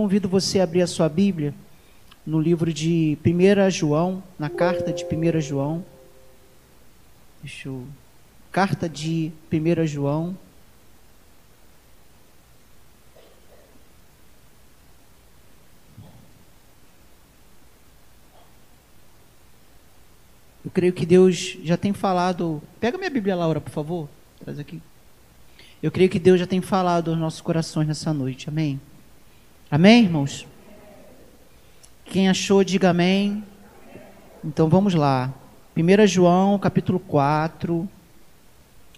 convido você a abrir a sua Bíblia no livro de 1 João, na carta de 1 João. Deixa eu... Carta de 1 João. Eu creio que Deus já tem falado. Pega minha Bíblia, Laura, por favor. Traz aqui. Eu creio que Deus já tem falado aos nossos corações nessa noite. Amém? Amém, irmãos? Quem achou, diga amém. Então vamos lá. 1 João, capítulo 4.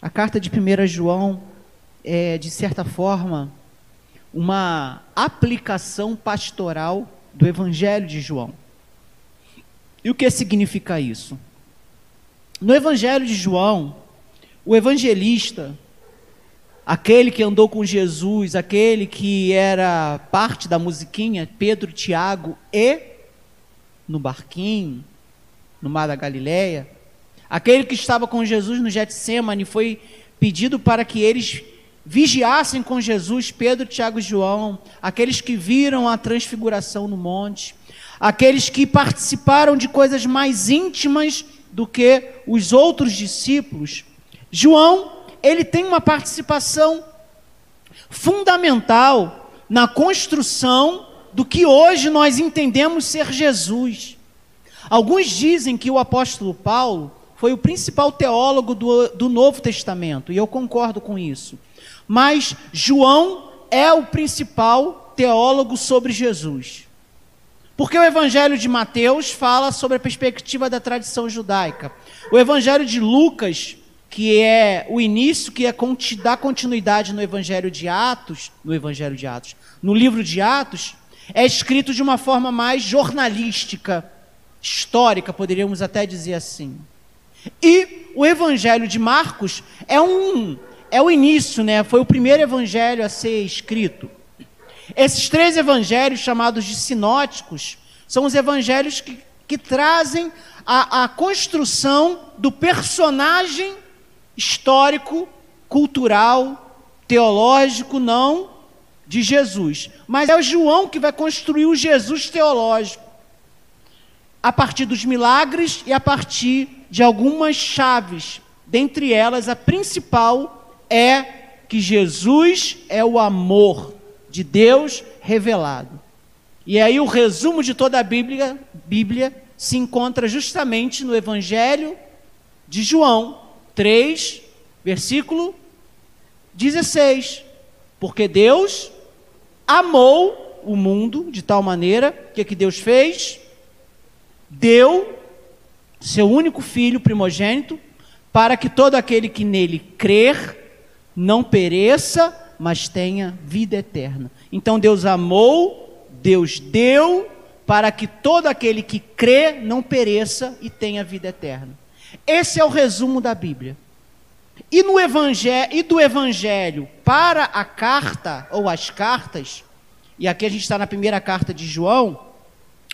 A carta de 1 João é, de certa forma, uma aplicação pastoral do Evangelho de João. E o que significa isso? No Evangelho de João, o evangelista, aquele que andou com Jesus, aquele que era parte da musiquinha, Pedro, Tiago e no barquinho, no mar da Galileia, aquele que estava com Jesus no Getsemane, foi pedido para que eles vigiassem com Jesus, Pedro, Tiago e João, aqueles que viram a transfiguração no monte, aqueles que participaram de coisas mais íntimas do que os outros discípulos. João ele tem uma participação fundamental na construção do que hoje nós entendemos ser Jesus. Alguns dizem que o apóstolo Paulo foi o principal teólogo do, do Novo Testamento, e eu concordo com isso. Mas João é o principal teólogo sobre Jesus. Porque o Evangelho de Mateus fala sobre a perspectiva da tradição judaica. O Evangelho de Lucas que é o início, que é dar continuidade no Evangelho de Atos, no Evangelho de Atos, no livro de Atos, é escrito de uma forma mais jornalística, histórica, poderíamos até dizer assim. E o Evangelho de Marcos é um é o início, né? Foi o primeiro evangelho a ser escrito. Esses três evangelhos, chamados de sinóticos, são os evangelhos que, que trazem a, a construção do personagem histórico, cultural, teológico, não de Jesus. Mas é o João que vai construir o Jesus teológico. A partir dos milagres e a partir de algumas chaves. Dentre elas, a principal é que Jesus é o amor de Deus revelado. E aí o resumo de toda a Bíblia, Bíblia se encontra justamente no Evangelho de João, 3, versículo 16. Porque Deus amou o mundo de tal maneira que que Deus fez? Deu seu único filho primogênito para que todo aquele que nele crer não pereça, mas tenha vida eterna. Então Deus amou, Deus deu para que todo aquele que crê não pereça e tenha vida eterna. Esse é o resumo da Bíblia. E, no e do Evangelho para a carta, ou as cartas, e aqui a gente está na primeira carta de João,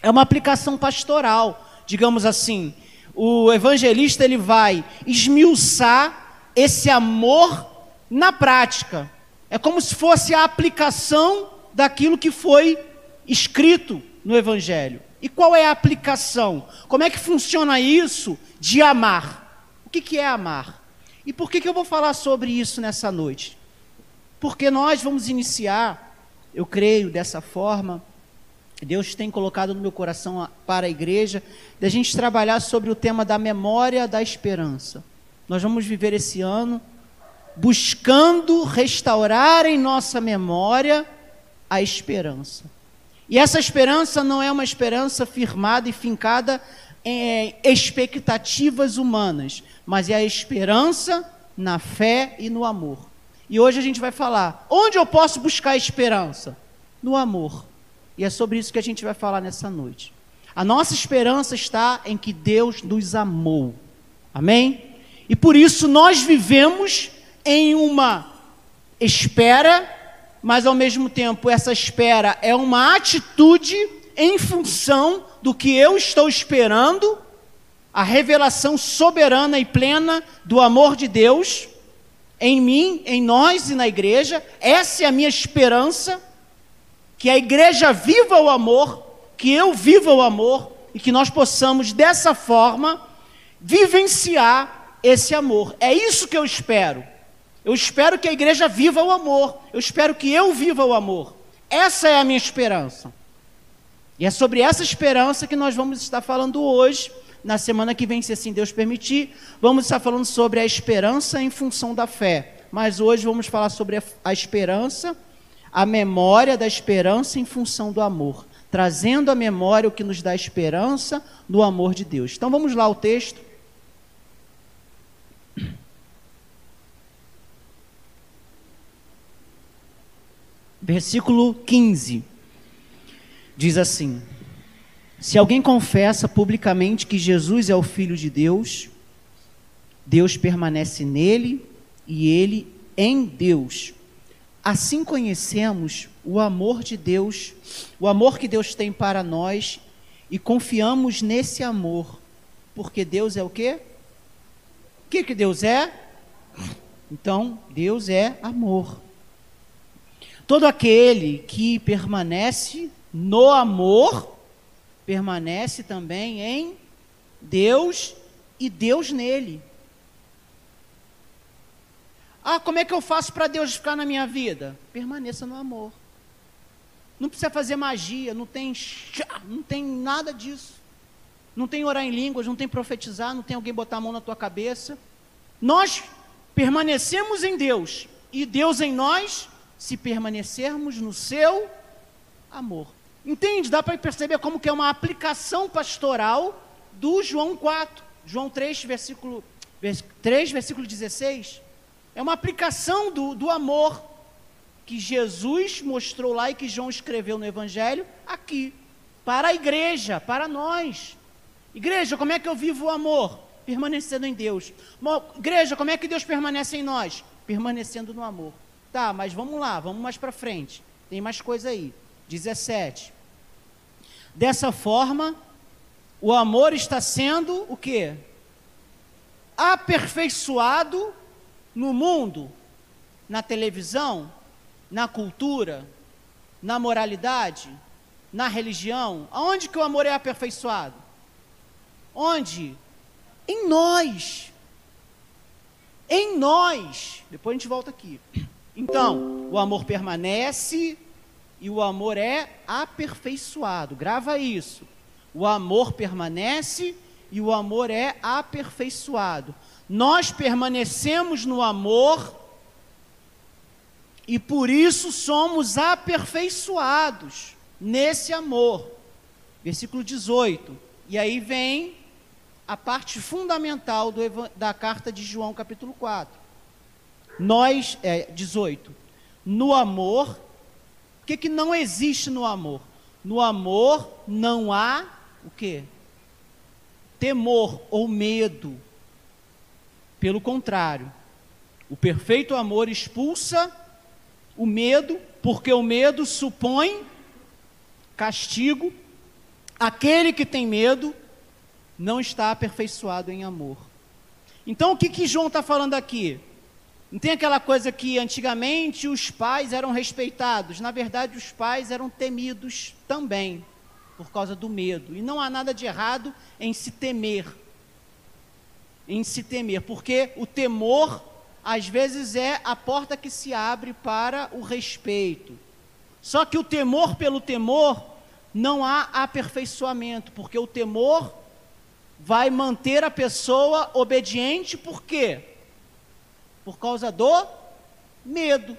é uma aplicação pastoral. Digamos assim, o evangelista ele vai esmiuçar esse amor na prática. É como se fosse a aplicação daquilo que foi escrito no Evangelho. E qual é a aplicação? Como é que funciona isso de amar? O que, que é amar? E por que, que eu vou falar sobre isso nessa noite? Porque nós vamos iniciar, eu creio dessa forma, Deus tem colocado no meu coração para a igreja, da gente trabalhar sobre o tema da memória da esperança. Nós vamos viver esse ano buscando restaurar em nossa memória a esperança. E essa esperança não é uma esperança firmada e fincada em expectativas humanas, mas é a esperança na fé e no amor. E hoje a gente vai falar: onde eu posso buscar esperança? No amor. E é sobre isso que a gente vai falar nessa noite. A nossa esperança está em que Deus nos amou. Amém? E por isso nós vivemos em uma espera mas ao mesmo tempo essa espera é uma atitude em função do que eu estou esperando, a revelação soberana e plena do amor de Deus em mim, em nós e na igreja. Essa é a minha esperança. que a igreja viva o amor, que eu viva o amor e que nós possamos dessa forma vivenciar esse amor. É isso que eu espero. Eu espero que a igreja viva o amor. Eu espero que eu viva o amor. Essa é a minha esperança. E é sobre essa esperança que nós vamos estar falando hoje. Na semana que vem, se assim Deus permitir, vamos estar falando sobre a esperança em função da fé. Mas hoje vamos falar sobre a, esperança, a memória da esperança em função do amor. Trazendo à memória o que nos dá esperança no amor de Deus. Então vamos lá o texto. Versículo 15 diz assim: Se alguém confessa publicamente que Jesus é o Filho de Deus, Deus permanece nele e ele em Deus. Assim conhecemos o amor de Deus, o amor que Deus tem para nós e confiamos nesse amor, porque Deus é o quê? O que, que Deus é? Então, Deus é amor. Todo aquele que permanece no amor, permanece também em Deus e Deus nele. Ah, como é que eu faço para Deus ficar na minha vida? Permaneça no amor. Não precisa fazer magia, não tem, não tem nada disso. Não tem orar em línguas, não tem profetizar, não tem alguém botar a mão na tua cabeça. Nós permanecemos em Deus e Deus em nós se permanecermos no seu amor. Entende? Dá para perceber como que é uma aplicação pastoral do João 4. João 3, versículo, 3, versículo 16. É uma aplicação do, do amor que Jesus mostrou lá e que João escreveu no Evangelho aqui. Para a igreja, para nós. Igreja, como é que eu vivo o amor? Permanecendo em Deus. Igreja, como é que Deus permanece em nós? Permanecendo no amor. Tá, mas vamos lá, vamos mais para frente. Tem mais coisa aí. 17. Dessa forma, o amor está sendo o quê? Aperfeiçoado no mundo, na televisão, na cultura, na moralidade, na religião. Aonde que o amor é aperfeiçoado? Onde? Em nós. Em nós. Depois a gente volta aqui. Então, o amor permanece e o amor é aperfeiçoado. Grava isso. O amor permanece e o amor é aperfeiçoado. Nós permanecemos no amor e por isso somos aperfeiçoados nesse amor. Versículo 18. E aí vem a parte fundamental do, da carta de João, capítulo 4. Nós, é, 18, no amor, que, que não existe no amor? No amor não há o que? Temor ou medo. Pelo contrário, o perfeito amor expulsa o medo, porque o medo supõe castigo. Aquele que tem medo não está aperfeiçoado em amor. Então, o que, que João está falando aqui? Não tem aquela coisa que antigamente os pais eram respeitados. Na verdade, os pais eram temidos também, por causa do medo. E não há nada de errado em se temer. Em se temer, porque o temor, às vezes, é a porta que se abre para o respeito. Só que o temor pelo temor, não há aperfeiçoamento, porque o temor vai manter a pessoa obediente, por quê? Por causa do medo.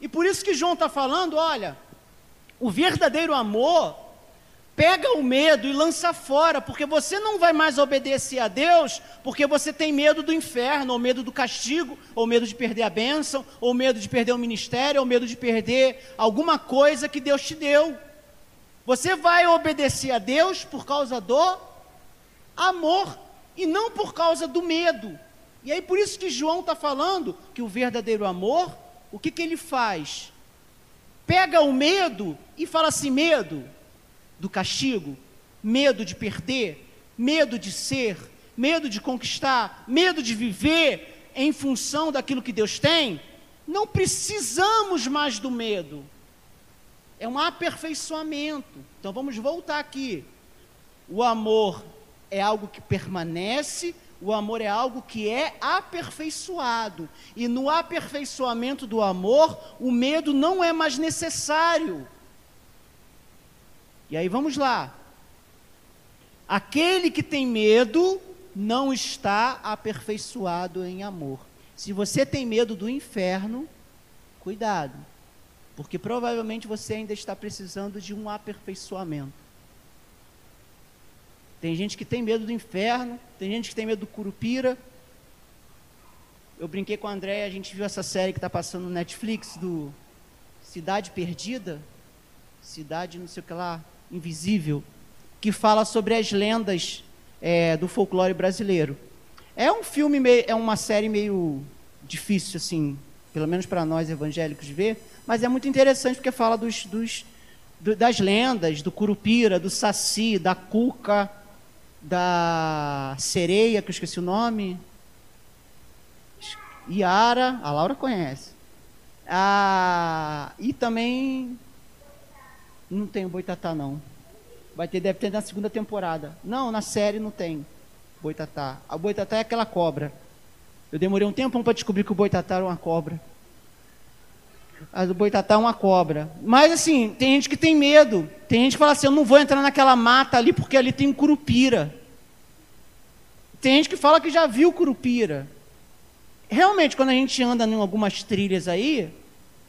E por isso que João está falando: olha, o verdadeiro amor pega o medo e lança fora, porque você não vai mais obedecer a Deus porque você tem medo do inferno, ou medo do castigo, ou medo de perder a bênção, ou medo de perder o ministério, ou medo de perder alguma coisa que Deus te deu. Você vai obedecer a Deus por causa do amor e não por causa do medo. E aí por isso que João está falando que o verdadeiro amor, o que, que ele faz? Pega o medo e fala assim: medo do castigo, medo de perder, medo de ser, medo de conquistar, medo de viver em função daquilo que Deus tem. Não precisamos mais do medo. é um aperfeiçoamento. Então vamos voltar aqui. O amor é algo que permanece, o amor é algo que é aperfeiçoado. E no aperfeiçoamento do amor, o medo não é mais necessário. E aí vamos lá. Aquele que tem medo não está aperfeiçoado em amor. Se você tem medo do inferno, cuidado, porque provavelmente você ainda está precisando de um aperfeiçoamento. Tem gente que tem medo do inferno, tem gente que tem medo do curupira. Eu brinquei com a André, a gente viu essa série que está passando no Netflix do Cidade Perdida, Cidade não sei o que lá, Invisível, que fala sobre as lendas é, do folclore brasileiro. É um filme, meio, é uma série meio difícil, assim, pelo menos para nós evangélicos ver, mas é muito interessante porque fala dos, dos do, das lendas, do curupira, do saci, da cuca, da sereia, que eu esqueci o nome, Iara, a Laura conhece. Ah, e também não tem o Boitatá, não. Vai ter, deve ter na segunda temporada. Não, na série não tem Boitatá. A Boitatá é aquela cobra. Eu demorei um tempão para descobrir que o Boitatá era uma cobra. A do Boitatá é uma cobra. Mas assim, tem gente que tem medo. Tem gente que fala assim: eu não vou entrar naquela mata ali porque ali tem um curupira. Tem gente que fala que já viu curupira. Realmente, quando a gente anda em algumas trilhas aí,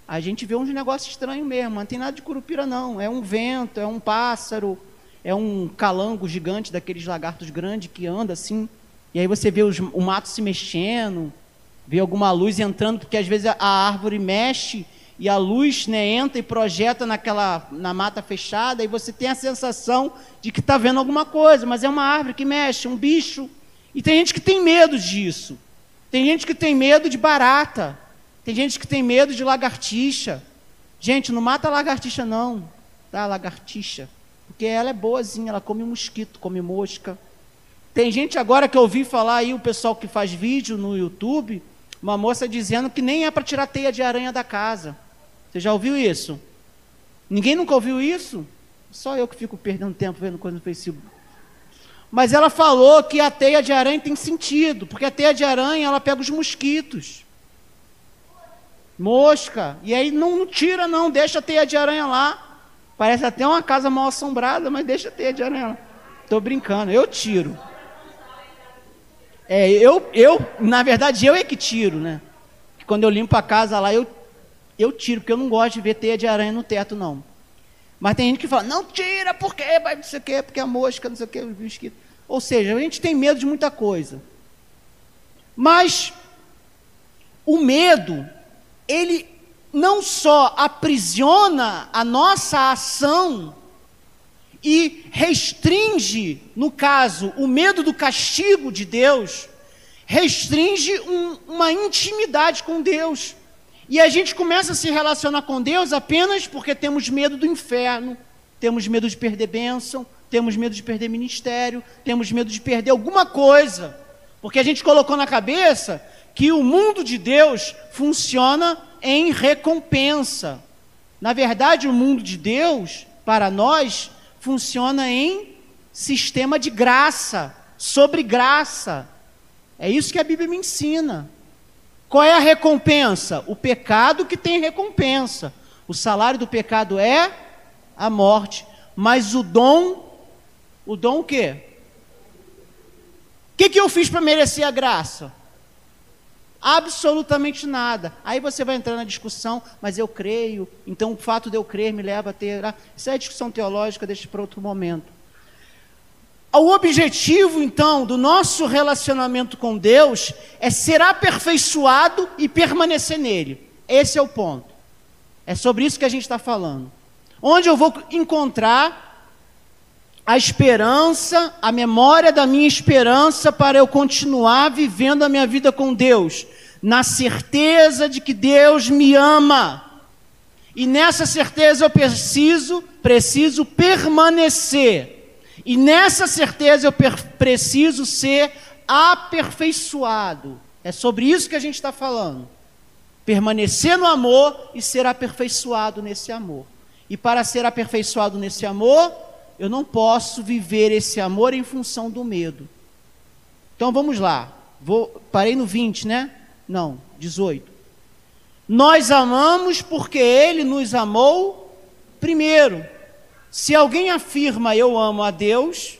a gente vê uns negócios estranhos mesmo. Não tem nada de curupira, não. É um vento, é um pássaro, é um calango gigante daqueles lagartos grandes que anda assim. E aí você vê os, o mato se mexendo, vê alguma luz entrando, porque às vezes a árvore mexe e a luz né, entra e projeta naquela na mata fechada e você tem a sensação de que está vendo alguma coisa, mas é uma árvore que mexe, um bicho. E tem gente que tem medo disso. Tem gente que tem medo de barata. Tem gente que tem medo de lagartixa. Gente, não mata lagartixa não, tá? Lagartixa. Porque ela é boazinha, ela come mosquito, come mosca. Tem gente agora que eu ouvi falar aí, o pessoal que faz vídeo no YouTube, uma moça dizendo que nem é para tirar teia de aranha da casa. Você já ouviu isso? Ninguém nunca ouviu isso? Só eu que fico perdendo tempo vendo coisa no Facebook. Mas ela falou que a teia de aranha tem sentido, porque a teia de aranha ela pega os mosquitos mosca. E aí não, não tira, não, deixa a teia de aranha lá. Parece até uma casa mal assombrada, mas deixa a teia de aranha lá. Estou brincando, eu tiro. É, eu, eu, na verdade, eu é que tiro, né? Quando eu limpo a casa lá, eu, eu tiro, porque eu não gosto de ver teia de aranha no teto, não. Mas tem gente que fala, não tira, porque vai não sei o quê, porque a mosca, não sei o quê, mosquito. Ou seja, a gente tem medo de muita coisa. Mas o medo ele não só aprisiona a nossa ação e restringe, no caso, o medo do castigo de Deus, restringe um, uma intimidade com Deus. E a gente começa a se relacionar com Deus apenas porque temos medo do inferno, temos medo de perder bênção, temos medo de perder ministério, temos medo de perder alguma coisa, porque a gente colocou na cabeça que o mundo de Deus funciona em recompensa. Na verdade, o mundo de Deus, para nós, funciona em sistema de graça, sobre graça. É isso que a Bíblia me ensina. Qual é a recompensa? O pecado que tem recompensa. O salário do pecado é a morte. Mas o dom, o dom o quê? O que, que eu fiz para merecer a graça? Absolutamente nada. Aí você vai entrar na discussão, mas eu creio, então o fato de eu crer me leva a ter. Ah, isso é discussão teológica, deixa para outro momento. O objetivo, então, do nosso relacionamento com Deus é ser aperfeiçoado e permanecer nele. Esse é o ponto. É sobre isso que a gente está falando. Onde eu vou encontrar a esperança, a memória da minha esperança para eu continuar vivendo a minha vida com Deus, na certeza de que Deus me ama. E nessa certeza eu preciso, preciso permanecer. E nessa certeza eu preciso ser aperfeiçoado. É sobre isso que a gente está falando. Permanecer no amor e ser aperfeiçoado nesse amor. E para ser aperfeiçoado nesse amor, eu não posso viver esse amor em função do medo. Então vamos lá. Vou, parei no 20, né? Não, 18. Nós amamos porque ele nos amou primeiro. Se alguém afirma eu amo a Deus,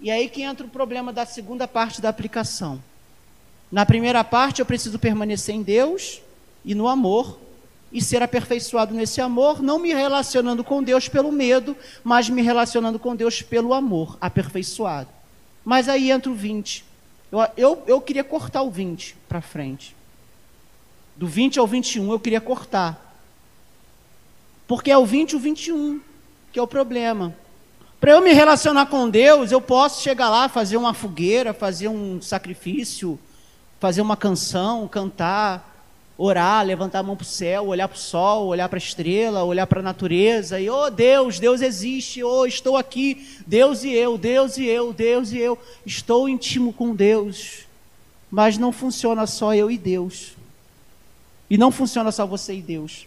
e aí que entra o problema da segunda parte da aplicação. Na primeira parte, eu preciso permanecer em Deus e no amor, e ser aperfeiçoado nesse amor, não me relacionando com Deus pelo medo, mas me relacionando com Deus pelo amor, aperfeiçoado. Mas aí entra o 20. Eu, eu, eu queria cortar o 20 para frente. Do 20 ao 21 eu queria cortar. Porque é o 20 e o 21 que é o problema. Para eu me relacionar com Deus, eu posso chegar lá, fazer uma fogueira, fazer um sacrifício, fazer uma canção, cantar, orar, levantar a mão para o céu, olhar para o sol, olhar para a estrela, olhar para a natureza e, oh Deus, Deus existe, oh estou aqui, Deus e eu, Deus e eu, Deus e eu, estou íntimo com Deus. Mas não funciona só eu e Deus. E não funciona só você e Deus.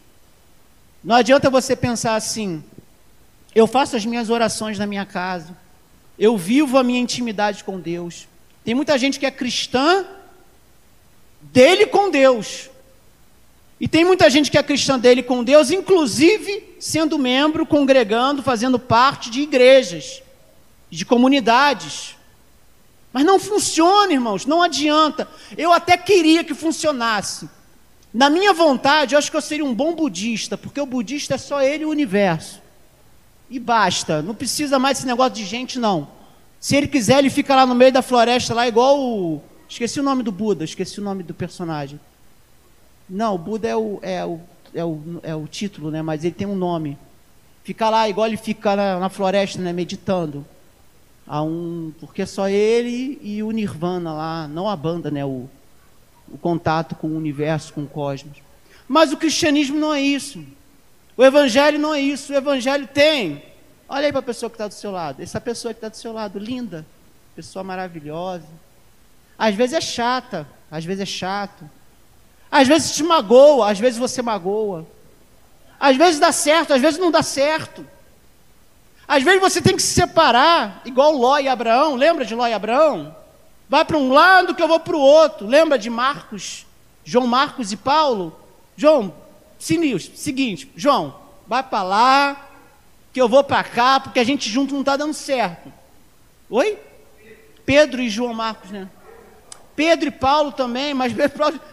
Não adianta você pensar assim, eu faço as minhas orações na minha casa. Eu vivo a minha intimidade com Deus. Tem muita gente que é cristã dele com Deus. E tem muita gente que é cristã dele com Deus, inclusive sendo membro, congregando, fazendo parte de igrejas, de comunidades. Mas não funciona, irmãos, não adianta. Eu até queria que funcionasse. Na minha vontade, eu acho que eu seria um bom budista, porque o budista é só ele e o universo e basta. Não precisa mais desse negócio de gente, não. Se ele quiser, ele fica lá no meio da floresta, lá igual o. Esqueci o nome do Buda, esqueci o nome do personagem. Não, o Buda é o, é o, é o, é o título, né? Mas ele tem um nome. Fica lá, igual ele fica na, na floresta, né? Meditando. A um, porque só ele e o Nirvana lá, não a banda, né? O, o contato com o universo, com o cosmos. Mas o cristianismo não é isso. O evangelho não é isso. O evangelho tem. Olha aí para a pessoa que está do seu lado. Essa pessoa que está do seu lado, linda, pessoa maravilhosa. Às vezes é chata, às vezes é chato. Às vezes te magoa, às vezes você magoa. Às vezes dá certo, às vezes não dá certo. Às vezes você tem que se separar, igual Ló e Abraão. Lembra de Ló e Abraão? Vai para um lado que eu vou para o outro. Lembra de Marcos, João Marcos e Paulo? João, Sinistro. Seguinte, João, vai para lá, que eu vou para cá, porque a gente junto não está dando certo. Oi? Pedro e João Marcos, né? Pedro e Paulo também, mas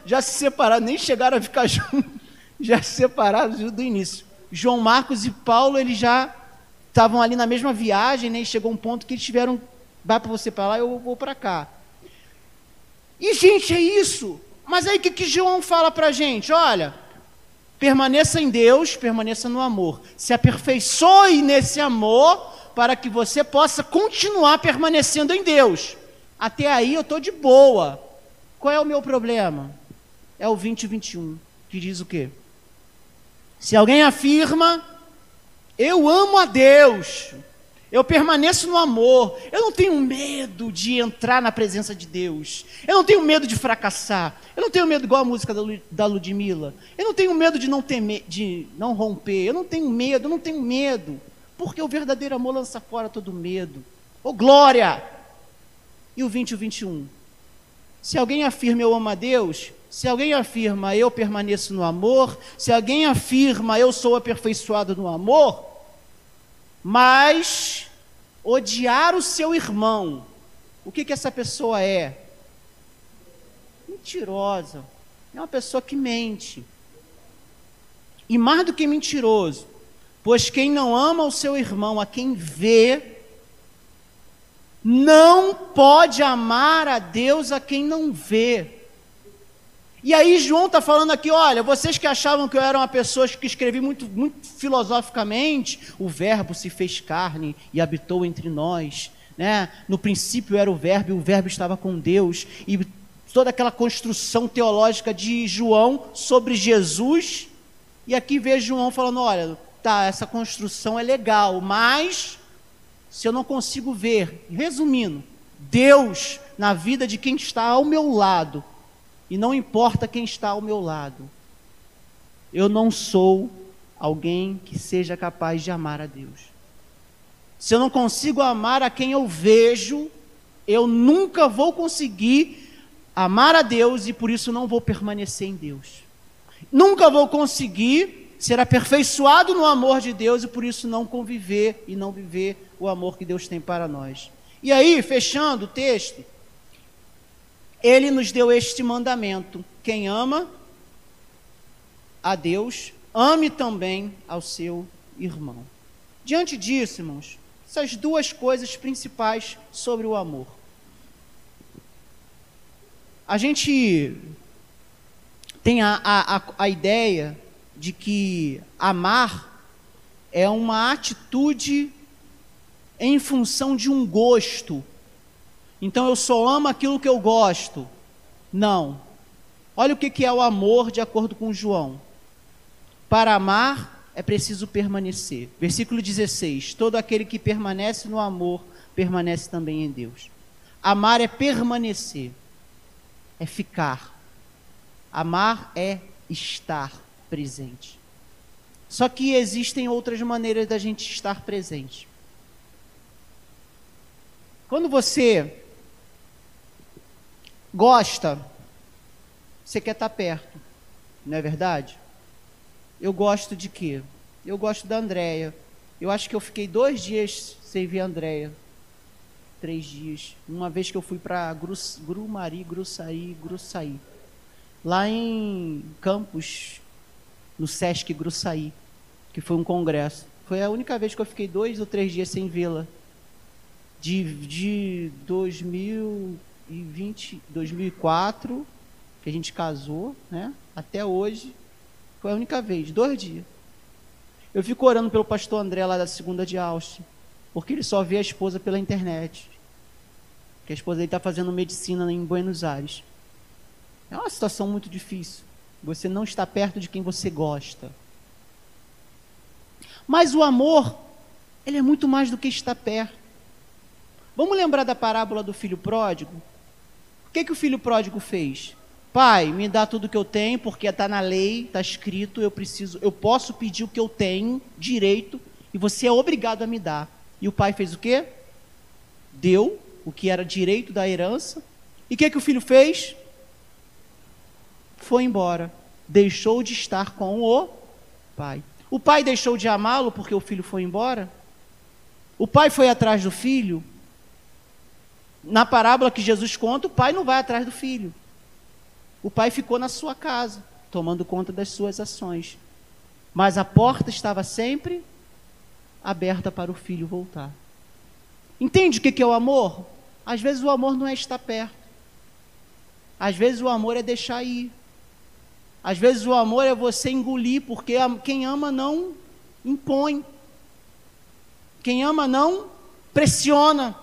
já se separaram, nem chegaram a ficar juntos, já se separaram do início. João Marcos e Paulo, eles já estavam ali na mesma viagem, né? E chegou um ponto que eles tiveram, vai para você para lá, eu vou para cá. E, gente, é isso. Mas aí o que, que João fala para gente? Olha, Permaneça em Deus, permaneça no amor. Se aperfeiçoe nesse amor para que você possa continuar permanecendo em Deus. Até aí eu estou de boa. Qual é o meu problema? É o 20 e 21, que diz o quê? Se alguém afirma, eu amo a Deus, eu permaneço no amor. Eu não tenho medo de entrar na presença de Deus. Eu não tenho medo de fracassar. Eu não tenho medo igual a música da Ludmilla. Eu não tenho medo de não ter de não romper. Eu não tenho medo, eu não tenho medo. Porque o verdadeiro amor lança fora todo medo. Ô oh, glória! E o 20 e o 21. Se alguém afirma eu amo a Deus, se alguém afirma eu permaneço no amor, se alguém afirma eu sou aperfeiçoado no amor, mas odiar o seu irmão, o que, que essa pessoa é? Mentirosa. É uma pessoa que mente. E mais do que mentiroso, pois quem não ama o seu irmão, a quem vê, não pode amar a Deus a quem não vê. E aí João está falando aqui, olha, vocês que achavam que eu era uma pessoa que escrevi muito, muito filosoficamente, o verbo se fez carne e habitou entre nós. Né? No princípio era o verbo e o verbo estava com Deus. E toda aquela construção teológica de João sobre Jesus. E aqui vê João falando, olha, tá, essa construção é legal, mas se eu não consigo ver, resumindo, Deus na vida de quem está ao meu lado, e não importa quem está ao meu lado. Eu não sou alguém que seja capaz de amar a Deus. Se eu não consigo amar a quem eu vejo, eu nunca vou conseguir amar a Deus e por isso não vou permanecer em Deus. Nunca vou conseguir ser aperfeiçoado no amor de Deus e por isso não conviver e não viver o amor que Deus tem para nós. E aí, fechando o texto, ele nos deu este mandamento: quem ama a Deus, ame também ao seu irmão. Diante disso, irmãos, essas duas coisas principais sobre o amor. A gente tem a, a, a ideia de que amar é uma atitude em função de um gosto. Então eu só amo aquilo que eu gosto. Não. Olha o que é o amor de acordo com João. Para amar é preciso permanecer. Versículo 16: Todo aquele que permanece no amor, permanece também em Deus. Amar é permanecer, é ficar. Amar é estar presente. Só que existem outras maneiras da gente estar presente. Quando você gosta, você quer estar perto, não é verdade? Eu gosto de quê? Eu gosto da Andréia. Eu acho que eu fiquei dois dias sem ver a Andréia. Três dias. Uma vez que eu fui para Grumari, Gruçaí, Gruçaí. Lá em Campos, no Sesc Gruçaí, que foi um congresso. Foi a única vez que eu fiquei dois ou três dias sem vê-la. De, de 2020, 2004, que a gente casou, né? Até hoje, foi a única vez, dois dias. Eu fico orando pelo pastor André lá da segunda de Austin, porque ele só vê a esposa pela internet. Que a esposa dele está fazendo medicina em Buenos Aires. É uma situação muito difícil. Você não está perto de quem você gosta. Mas o amor, ele é muito mais do que estar perto. Vamos lembrar da parábola do filho pródigo? O que, que o filho pródigo fez? Pai, me dá tudo que eu tenho, porque está na lei, está escrito, eu preciso, eu posso pedir o que eu tenho, direito, e você é obrigado a me dar. E o pai fez o quê? Deu o que era direito da herança. E o que, que o filho fez? Foi embora. Deixou de estar com o pai. O pai deixou de amá-lo porque o filho foi embora? O pai foi atrás do filho? Na parábola que Jesus conta, o pai não vai atrás do filho. O pai ficou na sua casa, tomando conta das suas ações. Mas a porta estava sempre aberta para o filho voltar. Entende o que é o amor? Às vezes o amor não é estar perto. Às vezes o amor é deixar ir. Às vezes o amor é você engolir, porque quem ama não impõe. Quem ama não pressiona.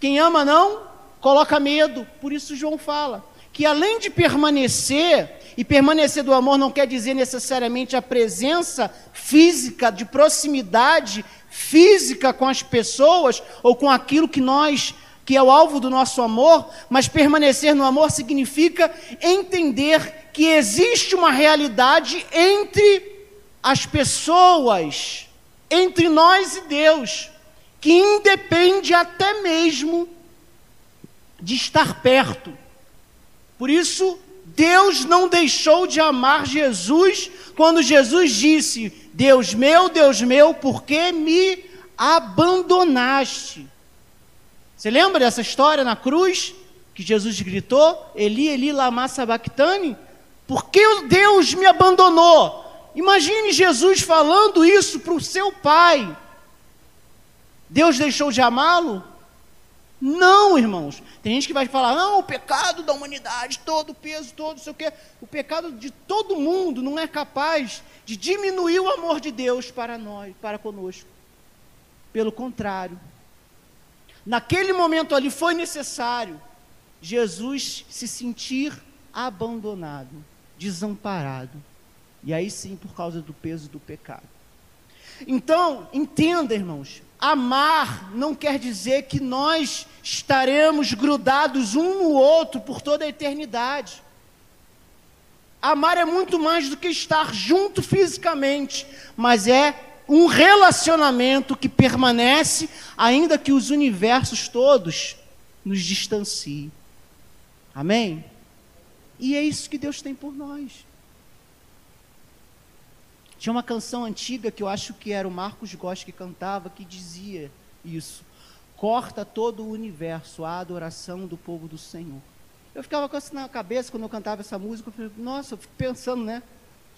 Quem ama não coloca medo. Por isso João fala: que além de permanecer, e permanecer do amor não quer dizer necessariamente a presença física, de proximidade física com as pessoas ou com aquilo que nós que é o alvo do nosso amor, mas permanecer no amor significa entender que existe uma realidade entre as pessoas, entre nós e Deus, que independe até mesmo de estar perto. Por isso, Deus não deixou de amar Jesus quando Jesus disse: Deus meu, Deus meu, por que me abandonaste? Você lembra dessa história na cruz? Que Jesus gritou: Eli, Eli, lama sabachthani? Por que Deus me abandonou? Imagine Jesus falando isso para o seu pai. Deus deixou de amá-lo? Não, irmãos. Tem gente que vai falar, não, o pecado da humanidade, todo o peso, todo, sei o quê. O pecado de todo mundo não é capaz de diminuir o amor de Deus para nós, para conosco. Pelo contrário. Naquele momento ali foi necessário Jesus se sentir abandonado, desamparado. E aí sim, por causa do peso do pecado. Então, entenda, irmãos, Amar não quer dizer que nós estaremos grudados um no outro por toda a eternidade. Amar é muito mais do que estar junto fisicamente, mas é um relacionamento que permanece, ainda que os universos todos nos distanciem. Amém? E é isso que Deus tem por nós. Tinha uma canção antiga que eu acho que era o Marcos Góes que cantava, que dizia isso. Corta todo o universo a adoração do povo do Senhor. Eu ficava com isso na cabeça quando eu cantava essa música. Eu falei, nossa, eu fico pensando, né?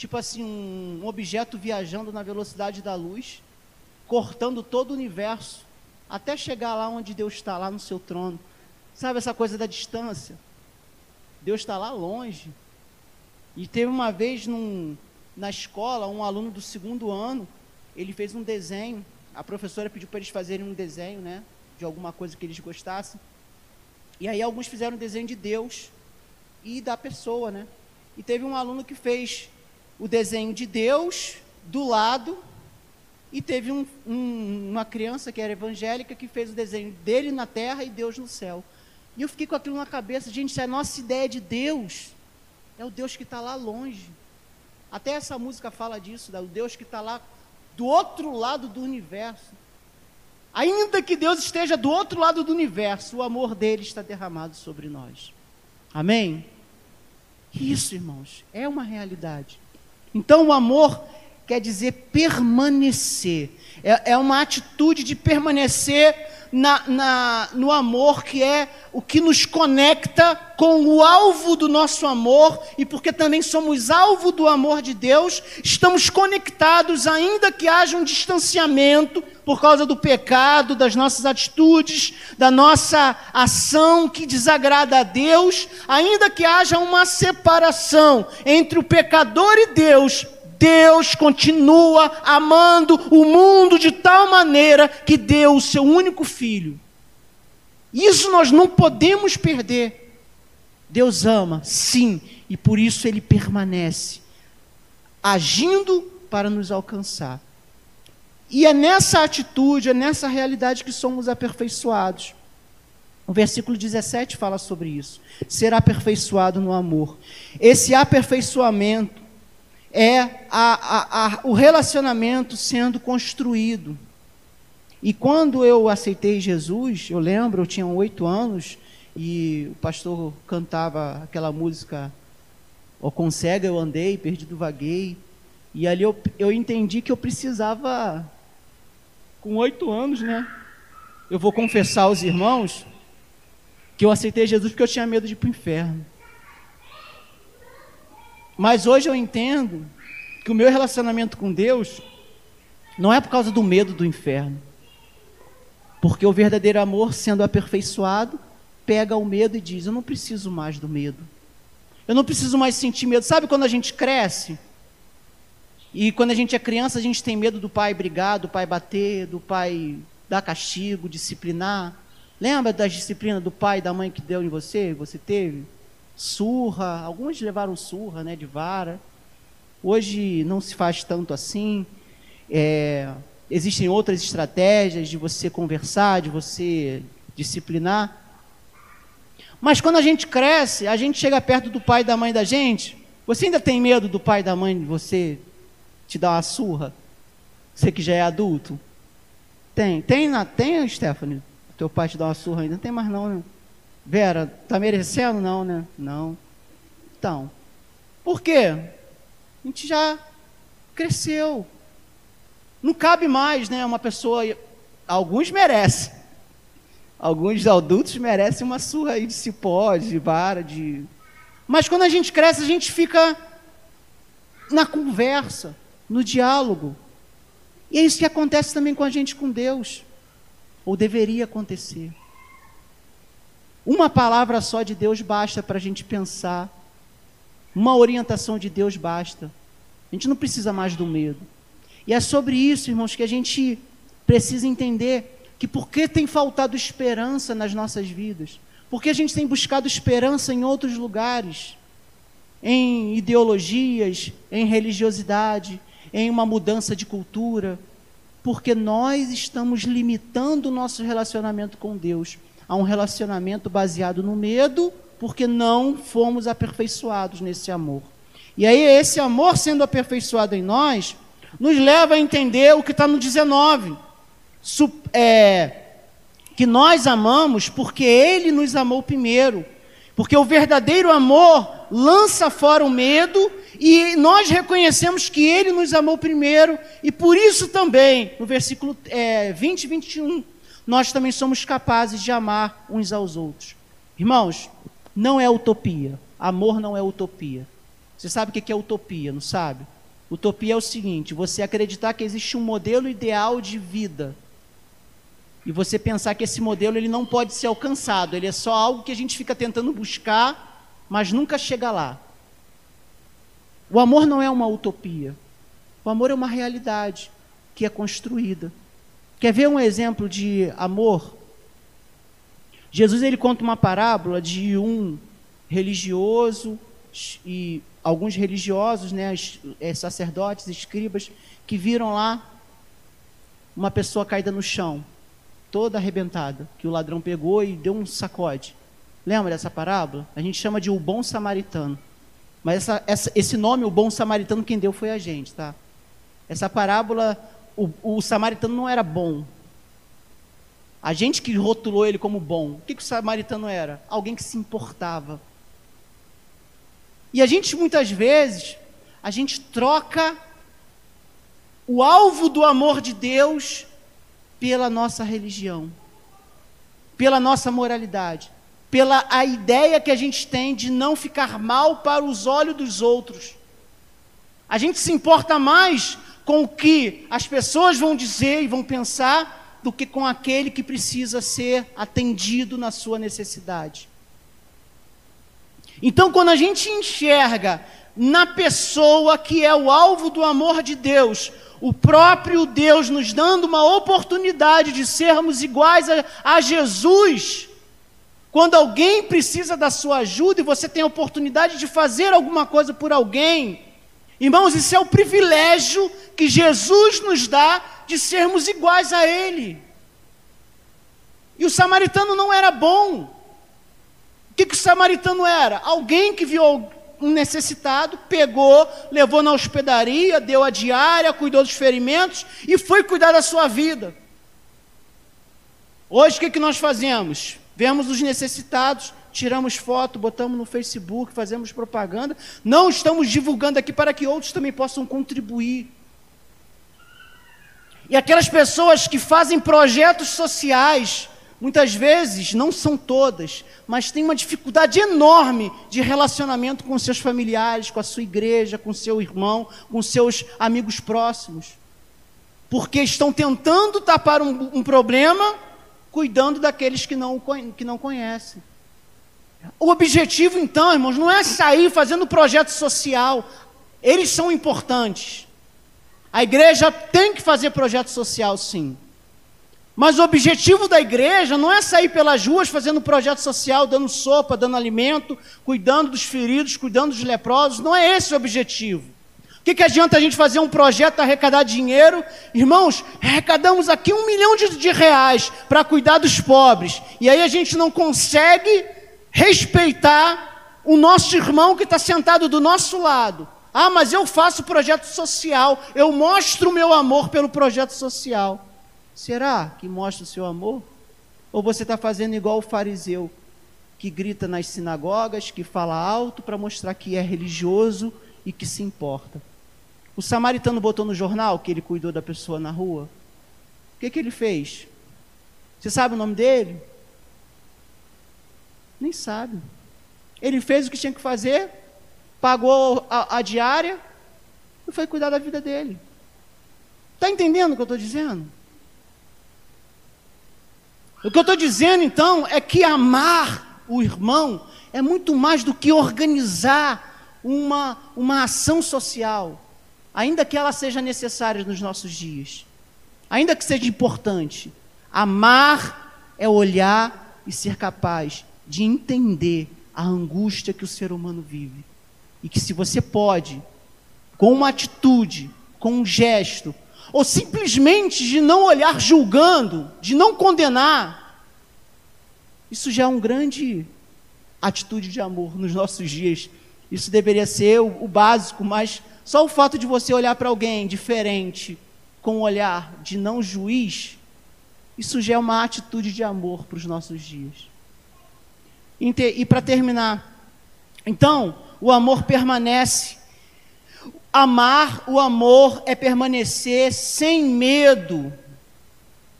tipo assim, um objeto viajando na velocidade da luz, cortando todo o universo, até chegar lá onde Deus está, lá no seu trono. Sabe essa coisa da distância? Deus está lá longe. E teve uma vez num, na escola, um aluno do segundo ano, ele fez um desenho. A professora pediu para eles fazerem um desenho, né? De alguma coisa que eles gostassem. E aí alguns fizeram um desenho de Deus e da pessoa, né? E teve um aluno que fez o desenho de Deus do lado e teve um, um, uma criança que era evangélica que fez o desenho dele na terra e Deus no céu. E eu fiquei com aquilo na cabeça, gente, se a nossa ideia de Deus é o Deus que está lá longe. Até essa música fala disso, o Deus que está lá do outro lado do universo. Ainda que Deus esteja do outro lado do universo, o amor dele está derramado sobre nós. Amém? Isso, irmãos, é uma realidade. Então, o amor quer dizer permanecer. É, é uma atitude de permanecer na, na, no amor, que é o que nos conecta com o alvo do nosso amor, e porque também somos alvo do amor de Deus, estamos conectados, ainda que haja um distanciamento por causa do pecado, das nossas atitudes, da nossa ação que desagrada a Deus, ainda que haja uma separação entre o pecador e Deus, Deus continua amando o mundo de tal maneira que deu o seu único filho. Isso nós não podemos perder. Deus ama, sim, e por isso ele permanece agindo para nos alcançar. E é nessa atitude, é nessa realidade que somos aperfeiçoados. O versículo 17 fala sobre isso. Ser aperfeiçoado no amor. Esse aperfeiçoamento é a, a, a, o relacionamento sendo construído. E quando eu aceitei Jesus, eu lembro, eu tinha oito anos, e o pastor cantava aquela música, O com cega eu andei, perdido vaguei, e ali eu, eu entendi que eu precisava, com oito anos, né? Eu vou confessar aos irmãos que eu aceitei Jesus porque eu tinha medo de ir para o inferno. Mas hoje eu entendo que o meu relacionamento com Deus não é por causa do medo do inferno. Porque o verdadeiro amor, sendo aperfeiçoado, pega o medo e diz: Eu não preciso mais do medo. Eu não preciso mais sentir medo. Sabe quando a gente cresce? E quando a gente é criança, a gente tem medo do pai brigar, do pai bater, do pai dar castigo, disciplinar. Lembra das disciplinas do pai e da mãe que deu em você? Você teve? Surra, alguns levaram surra, né, de vara. Hoje não se faz tanto assim. É, existem outras estratégias de você conversar, de você disciplinar. Mas quando a gente cresce, a gente chega perto do pai e da mãe da gente. Você ainda tem medo do pai e da mãe de você te dar uma surra? Você que já é adulto? Tem. Tem, na, tem Stephanie? Teu pai te dá uma surra ainda? Não tem mais não, né? Vera, está merecendo? Não, né? Não. Então, por quê? A gente já cresceu. Não cabe mais, né? Uma pessoa. Alguns merecem. Alguns adultos merecem uma surra aí de cipó, de vara, de. Mas quando a gente cresce, a gente fica na conversa, no diálogo. E é isso que acontece também com a gente com Deus. Ou deveria acontecer. Uma palavra só de Deus basta para a gente pensar. Uma orientação de Deus basta. A gente não precisa mais do medo. E é sobre isso, irmãos, que a gente precisa entender que por que tem faltado esperança nas nossas vidas? Porque a gente tem buscado esperança em outros lugares, em ideologias, em religiosidade, em uma mudança de cultura, porque nós estamos limitando o nosso relacionamento com Deus a um relacionamento baseado no medo, porque não fomos aperfeiçoados nesse amor. E aí, esse amor sendo aperfeiçoado em nós, nos leva a entender o que está no 19. É, que nós amamos porque Ele nos amou primeiro. Porque o verdadeiro amor lança fora o medo e nós reconhecemos que Ele nos amou primeiro e por isso também, no versículo é, 20 e 21, nós também somos capazes de amar uns aos outros. Irmãos, não é utopia. Amor não é utopia. Você sabe o que é utopia, não sabe? Utopia é o seguinte: você acreditar que existe um modelo ideal de vida e você pensar que esse modelo ele não pode ser alcançado, ele é só algo que a gente fica tentando buscar, mas nunca chega lá. O amor não é uma utopia. O amor é uma realidade que é construída. Quer ver um exemplo de amor? Jesus ele conta uma parábola de um religioso e alguns religiosos, né, é, sacerdotes, escribas, que viram lá uma pessoa caída no chão, toda arrebentada, que o ladrão pegou e deu um sacode. Lembra dessa parábola? A gente chama de o bom samaritano. Mas essa, essa, esse nome, o bom samaritano, quem deu foi a gente, tá? Essa parábola, o, o samaritano não era bom. A gente que rotulou ele como bom. O que, que o samaritano era? Alguém que se importava. E a gente, muitas vezes, a gente troca o alvo do amor de Deus pela nossa religião, pela nossa moralidade pela a ideia que a gente tem de não ficar mal para os olhos dos outros. A gente se importa mais com o que as pessoas vão dizer e vão pensar do que com aquele que precisa ser atendido na sua necessidade. Então, quando a gente enxerga na pessoa que é o alvo do amor de Deus, o próprio Deus nos dando uma oportunidade de sermos iguais a, a Jesus, quando alguém precisa da sua ajuda e você tem a oportunidade de fazer alguma coisa por alguém, irmãos, isso é o privilégio que Jesus nos dá de sermos iguais a Ele. E o samaritano não era bom. O que, que o samaritano era? Alguém que viu um necessitado, pegou, levou na hospedaria, deu a diária, cuidou dos ferimentos e foi cuidar da sua vida. Hoje o que, que nós fazemos? Vemos os necessitados, tiramos foto, botamos no Facebook, fazemos propaganda. Não estamos divulgando aqui para que outros também possam contribuir. E aquelas pessoas que fazem projetos sociais, muitas vezes, não são todas, mas têm uma dificuldade enorme de relacionamento com seus familiares, com a sua igreja, com seu irmão, com seus amigos próximos. Porque estão tentando tapar um, um problema cuidando daqueles que não, que não conhecem. O objetivo, então, irmãos, não é sair fazendo projeto social. Eles são importantes. A igreja tem que fazer projeto social, sim. Mas o objetivo da igreja não é sair pelas ruas fazendo projeto social, dando sopa, dando alimento, cuidando dos feridos, cuidando dos leprosos. Não é esse o objetivo. O que, que adianta a gente fazer um projeto, arrecadar dinheiro? Irmãos, arrecadamos aqui um milhão de, de reais para cuidar dos pobres. E aí a gente não consegue respeitar o nosso irmão que está sentado do nosso lado. Ah, mas eu faço projeto social, eu mostro o meu amor pelo projeto social. Será que mostra o seu amor? Ou você está fazendo igual o fariseu, que grita nas sinagogas, que fala alto para mostrar que é religioso e que se importa? O samaritano botou no jornal que ele cuidou da pessoa na rua. O que, que ele fez? Você sabe o nome dele? Nem sabe. Ele fez o que tinha que fazer, pagou a, a diária e foi cuidar da vida dele. Está entendendo o que eu estou dizendo? O que eu estou dizendo então é que amar o irmão é muito mais do que organizar uma, uma ação social ainda que ela seja necessária nos nossos dias, ainda que seja importante, amar é olhar e ser capaz de entender a angústia que o ser humano vive. E que se você pode, com uma atitude, com um gesto, ou simplesmente de não olhar julgando, de não condenar, isso já é uma grande atitude de amor nos nossos dias Isso deveria ser o, básico, mas só o fato de você olhar para alguém diferente, com um olhar de não juiz, isso já é uma atitude de amor para os nossos dias. E para terminar, então, o amor permanece. Amar o amor é permanecer sem medo,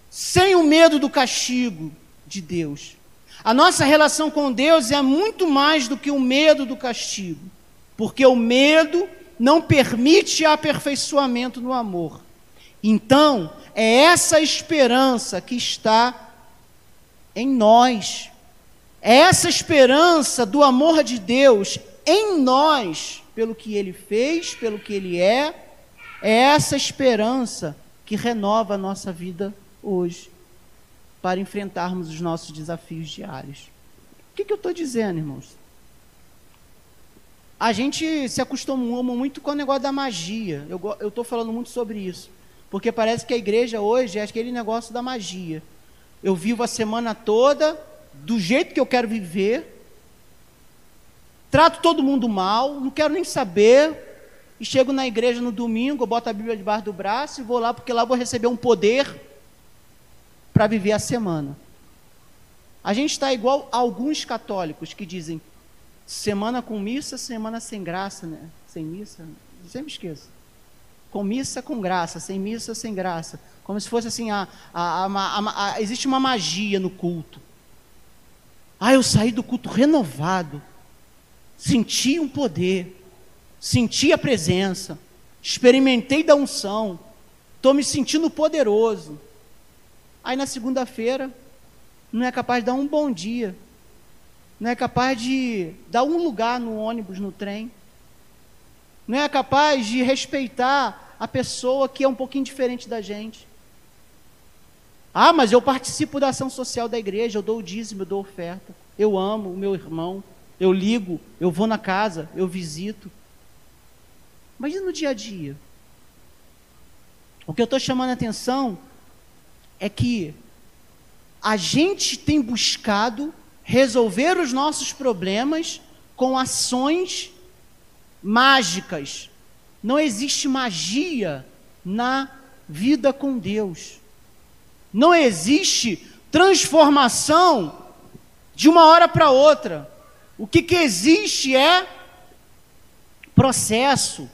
sem o medo do castigo de Deus. A nossa relação com Deus é muito mais do que o medo do castigo, porque o medo não permite aperfeiçoamento no amor. Então, é essa esperança que está em nós. É essa esperança do amor de Deus em nós, pelo que ele fez, pelo que ele é, é essa esperança que renova a nossa vida hoje, para enfrentarmos os nossos desafios diários. O que, que eu estou dizendo, irmãos? A gente se acostumou muito com o negócio da magia. Eu estou falando muito sobre isso. Porque parece que a igreja hoje é aquele negócio da magia. Eu vivo a semana toda do jeito que eu quero viver, trato todo mundo mal, não quero nem saber, e chego na igreja no domingo, boto a Bíblia debaixo do braço e vou lá, porque lá vou receber um poder para viver a semana. A gente está igual a alguns católicos que dizem semana com missa, semana sem graça, né? Sem missa, sempre esqueço. Com missa com graça, sem missa sem graça. Como se fosse assim, a, a, a existe uma magia no culto. Ah, eu saí do culto renovado, senti um poder, senti a presença, experimentei da unção, estou me sentindo poderoso. Aí na segunda-feira, não é capaz de dar um bom dia, não é capaz de dar um lugar no ônibus, no trem, não é capaz de respeitar a pessoa que é um pouquinho diferente da gente. Ah, mas eu participo da ação social da igreja, eu dou o dízimo, eu dou oferta. Eu amo o meu irmão, eu ligo, eu vou na casa, eu visito. Mas e no dia a dia? O que eu estou chamando a atenção é que a gente tem buscado resolver os nossos problemas com ações mágicas. Não existe magia na vida com Deus. Não existe transformação de uma hora para outra. O que, que existe é processo.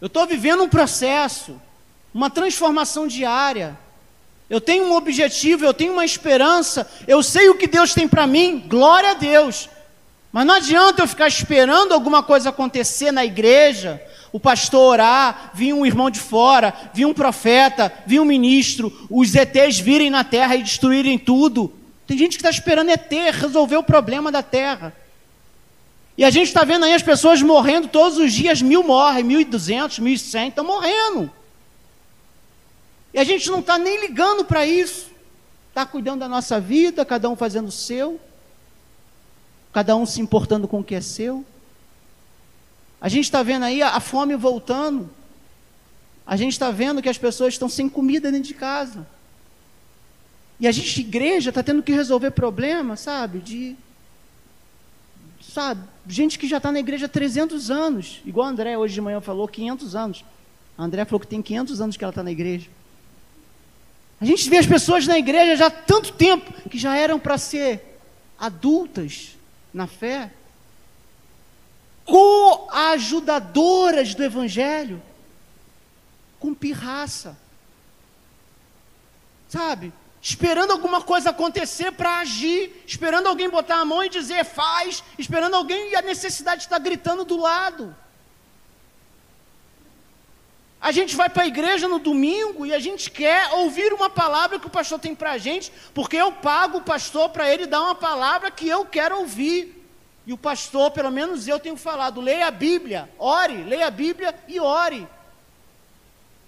Eu estou vivendo um processo, uma transformação diária. Eu tenho um objetivo, eu tenho uma esperança, eu sei o que Deus tem para mim, glória a Deus. Mas não adianta eu ficar esperando alguma coisa acontecer na igreja, o pastor orar, vir um irmão de fora, vir um profeta, vir um ministro, os ETs virem na terra e destruírem tudo. Tem gente que está esperando ET resolver o problema da terra. E a gente está vendo aí as pessoas morrendo todos os dias, mil morrem, mil e duzentos, mil e cem, estão morrendo. E a gente não está nem ligando para isso. Está cuidando da nossa vida, cada um fazendo o seu, cada um se importando com o que é seu. A gente está vendo aí a, fome voltando. A gente está vendo que as pessoas estão sem comida dentro de casa. E a gente, igreja, está tendo que resolver problemas, sabe? De. Sabe? Gente que já está na igreja há 300 anos. Igual a André hoje de manhã falou, 500 anos. A André falou que tem 500 anos que ela está na igreja. A gente vê as pessoas na igreja já há tanto tempo que já eram para ser adultas na fé? Coajudadoras do Evangelho, com pirraça, sabe? Esperando alguma coisa acontecer para agir, esperando alguém botar a mão e dizer faz, esperando alguém e a necessidade está gritando do lado. A gente vai para a igreja no domingo e a gente quer ouvir uma palavra que o pastor tem para a gente, porque eu pago o pastor para ele dar uma palavra que eu quero ouvir. E o pastor, pelo menos eu tenho falado, leia a Bíblia, ore, leia a Bíblia e ore.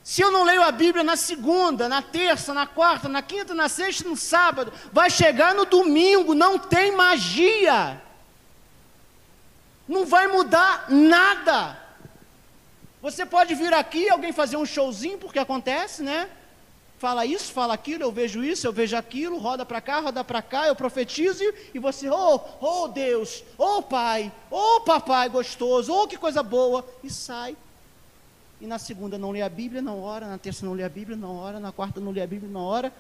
Se eu não leio a Bíblia na segunda, na terça, na quarta, na quinta, na sexta, no sábado, vai chegar no domingo, não tem magia. Não vai mudar nada. Você pode vir aqui, alguém fazer um showzinho, porque acontece, né? fala isso, fala aquilo, eu vejo isso, eu vejo aquilo, roda para cá, roda para cá, eu profetizo e você, oh, oh Deus, oh Pai, oh Papai gostoso, oh que coisa boa, e sai. E na segunda não lê a Bíblia, não ora, na terça não lê a Bíblia, não ora, na quarta não lê a Bíblia, não ora,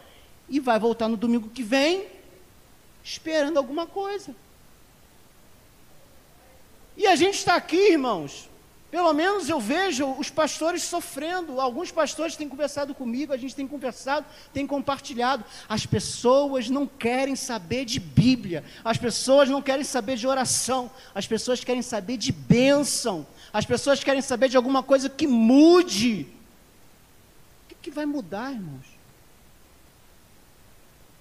e vai voltar no domingo que vem, esperando alguma coisa. E a gente está aqui, irmãos, pelo menos eu vejo os pastores sofrendo. Alguns pastores têm conversado comigo, a gente tem conversado, tem compartilhado. As pessoas não querem saber de Bíblia, as pessoas não querem saber de oração, as pessoas querem saber de bênção, as pessoas querem saber de alguma coisa que mude. O que, que vai mudar, irmãos?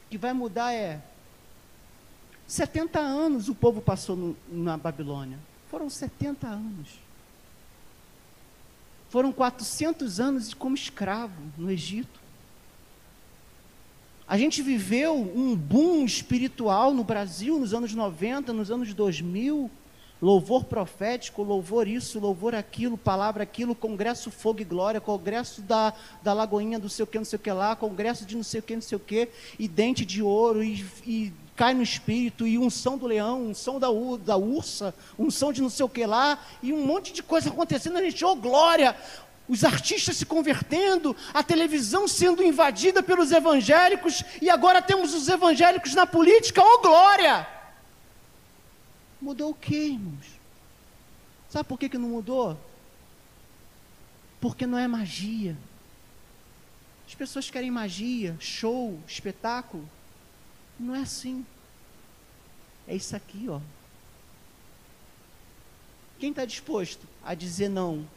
O que vai mudar é 70 anos o povo passou no, na Babilônia. Foram 70 anos. Foram 400 anos como escravo no Egito. A gente viveu um boom espiritual no Brasil nos anos 90, nos anos 2000. Louvor profético, louvor isso, louvor aquilo, palavra aquilo, congresso Fogo e Glória, congresso da, da Lagoinha do sei o que, não sei o que lá, congresso de não sei o que, não sei o que, e dente de ouro, e, e cai no espírito, e unção do leão, unção da, da ursa, unção de não sei o que lá, e um monte de coisa acontecendo, a gente, oh glória, os artistas se convertendo, a televisão sendo invadida pelos evangélicos, e agora temos os evangélicos na política, oh glória! Mudou o que, irmãos? Sabe por que, que não mudou? Porque não é magia. As pessoas querem magia, show, espetáculo. Não é assim. É isso aqui, ó. Quem está disposto a dizer não,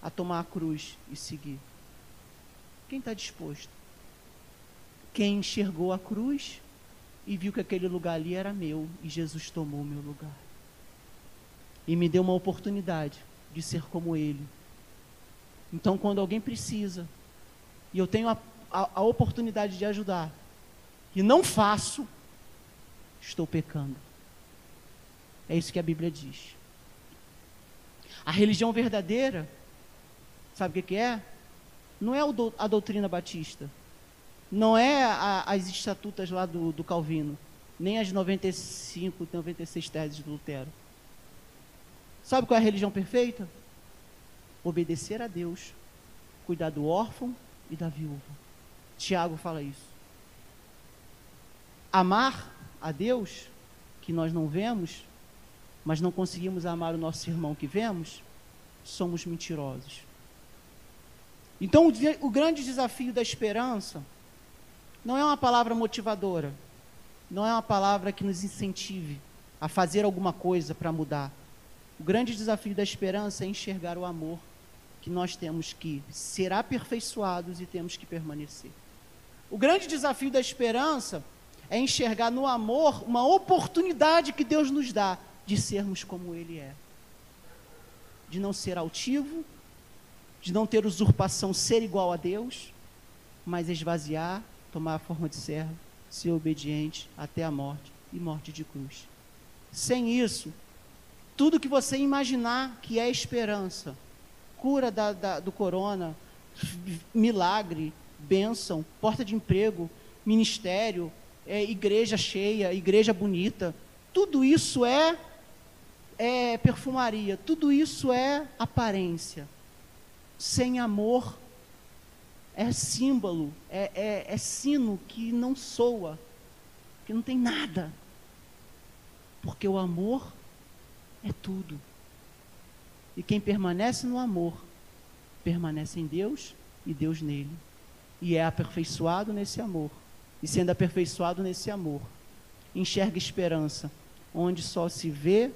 a tomar a cruz e seguir? Quem está disposto? Quem enxergou a cruz e viu que aquele lugar ali era meu e Jesus tomou o meu lugar. E me deu uma oportunidade de ser como Ele. Então, quando alguém precisa e eu tenho a, a, a oportunidade de ajudar, e não faço, estou pecando. É isso que a Bíblia diz. A religião verdadeira, sabe o que, é? Não é a doutrina batista, não é a, as estatutas lá do, do Calvino, nem as 95, 96 teses do Lutero. Sabe qual é a religião perfeita? Obedecer a Deus, cuidar do órfão e da viúva. Tiago fala isso amar a Deus, que nós não vemos, mas não conseguimos amar o nosso irmão que vemos, somos mentirosos. Então, o, o grande desafio da esperança não é uma palavra motivadora, não é uma palavra que nos incentive a fazer alguma coisa para mudar. O grande desafio da esperança é enxergar o amor que nós temos que ser aperfeiçoados e temos que permanecer. O grande desafio da esperança é enxergar no amor uma oportunidade que Deus nos dá de sermos como Ele é. De não ser altivo, de não ter usurpação, ser igual a Deus, mas esvaziar, tomar a forma de servo, ser obediente até a morte e morte de cruz. Sem isso, tudo que você imaginar que é esperança, cura da, da, do corona, milagre, bênção, porta de emprego, ministério, é, igreja cheia, igreja bonita. Tudo isso é, é perfumaria, tudo isso é aparência. Sem amor, é símbolo, é, é, é sino que não soa, que não tem nada. Porque o amor é tudo. E quem permanece no amor, permanece em Deus e Deus nele. E é aperfeiçoado nesse amor e sendo aperfeiçoado nesse amor, enxerga esperança, onde só se vê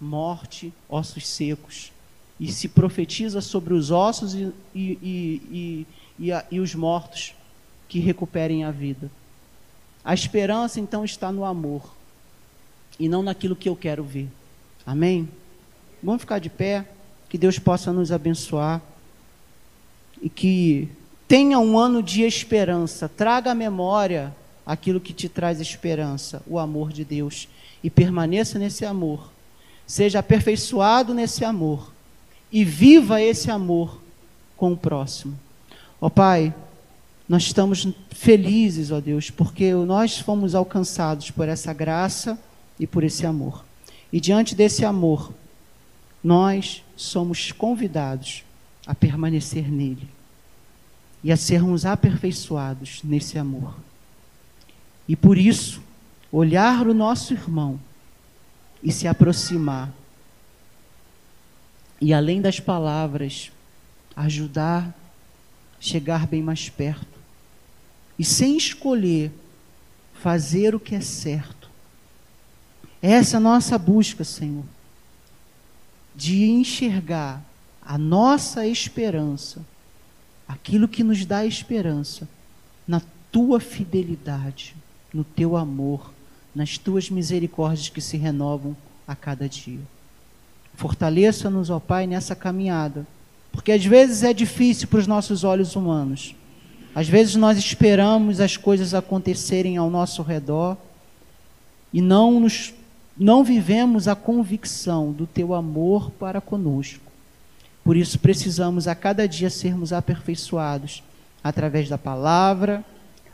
morte, ossos secos, e se profetiza sobre os ossos e, e, e, e, os mortos que recuperem a vida. A esperança então está no amor e não naquilo que eu quero ver. Amém? Vamos ficar de pé, que Deus possa nos abençoar e que Tenha um ano de esperança, traga à memória aquilo que te traz esperança, o amor de Deus, e permaneça nesse amor. Seja aperfeiçoado nesse amor e viva esse amor com o próximo. Ó oh, Pai, nós estamos felizes, ó Deus, porque nós fomos alcançados por essa graça e por esse amor. E diante desse amor, nós somos convidados a permanecer nele e a sermos aperfeiçoados nesse amor. E por isso, olhar o nosso irmão e se aproximar, e além das palavras, ajudar, chegar bem mais perto, e sem escolher, fazer o que é certo. Essa é a nossa busca, Senhor, de enxergar a nossa esperança, aquilo que nos dá esperança, na tua fidelidade, no teu amor, nas tuas misericórdias que se renovam a cada dia. Fortaleça-nos, ó Pai, nessa caminhada, porque às vezes é difícil para os nossos olhos humanos às vezes nós esperamos as coisas acontecerem ao nosso redor e não nos não vivemos a convicção do teu amor para conosco. Por isso precisamos a cada dia sermos aperfeiçoados através da palavra,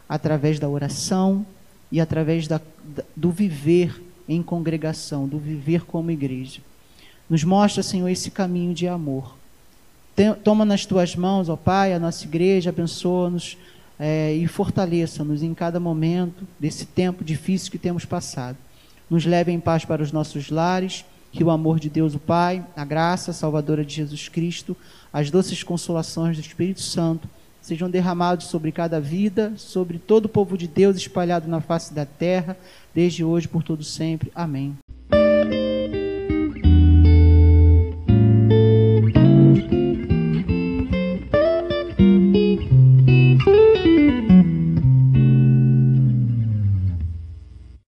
através da oração e através da, do viver em congregação, do viver como igreja. Nos mostra, Senhor, esse caminho de amor. Toma nas tuas mãos, ó Pai, a nossa igreja, abençoa-nos é, e fortaleça-nos em cada momento desse tempo difícil que temos passado. Nos leve em paz para os nossos lares, que o amor de Deus, o Pai, a graça salvadora de Jesus Cristo, as doces consolações do Espírito Santo sejam derramados sobre cada vida, sobre todo o povo de Deus espalhado na face da terra, desde hoje por todo sempre. Amém.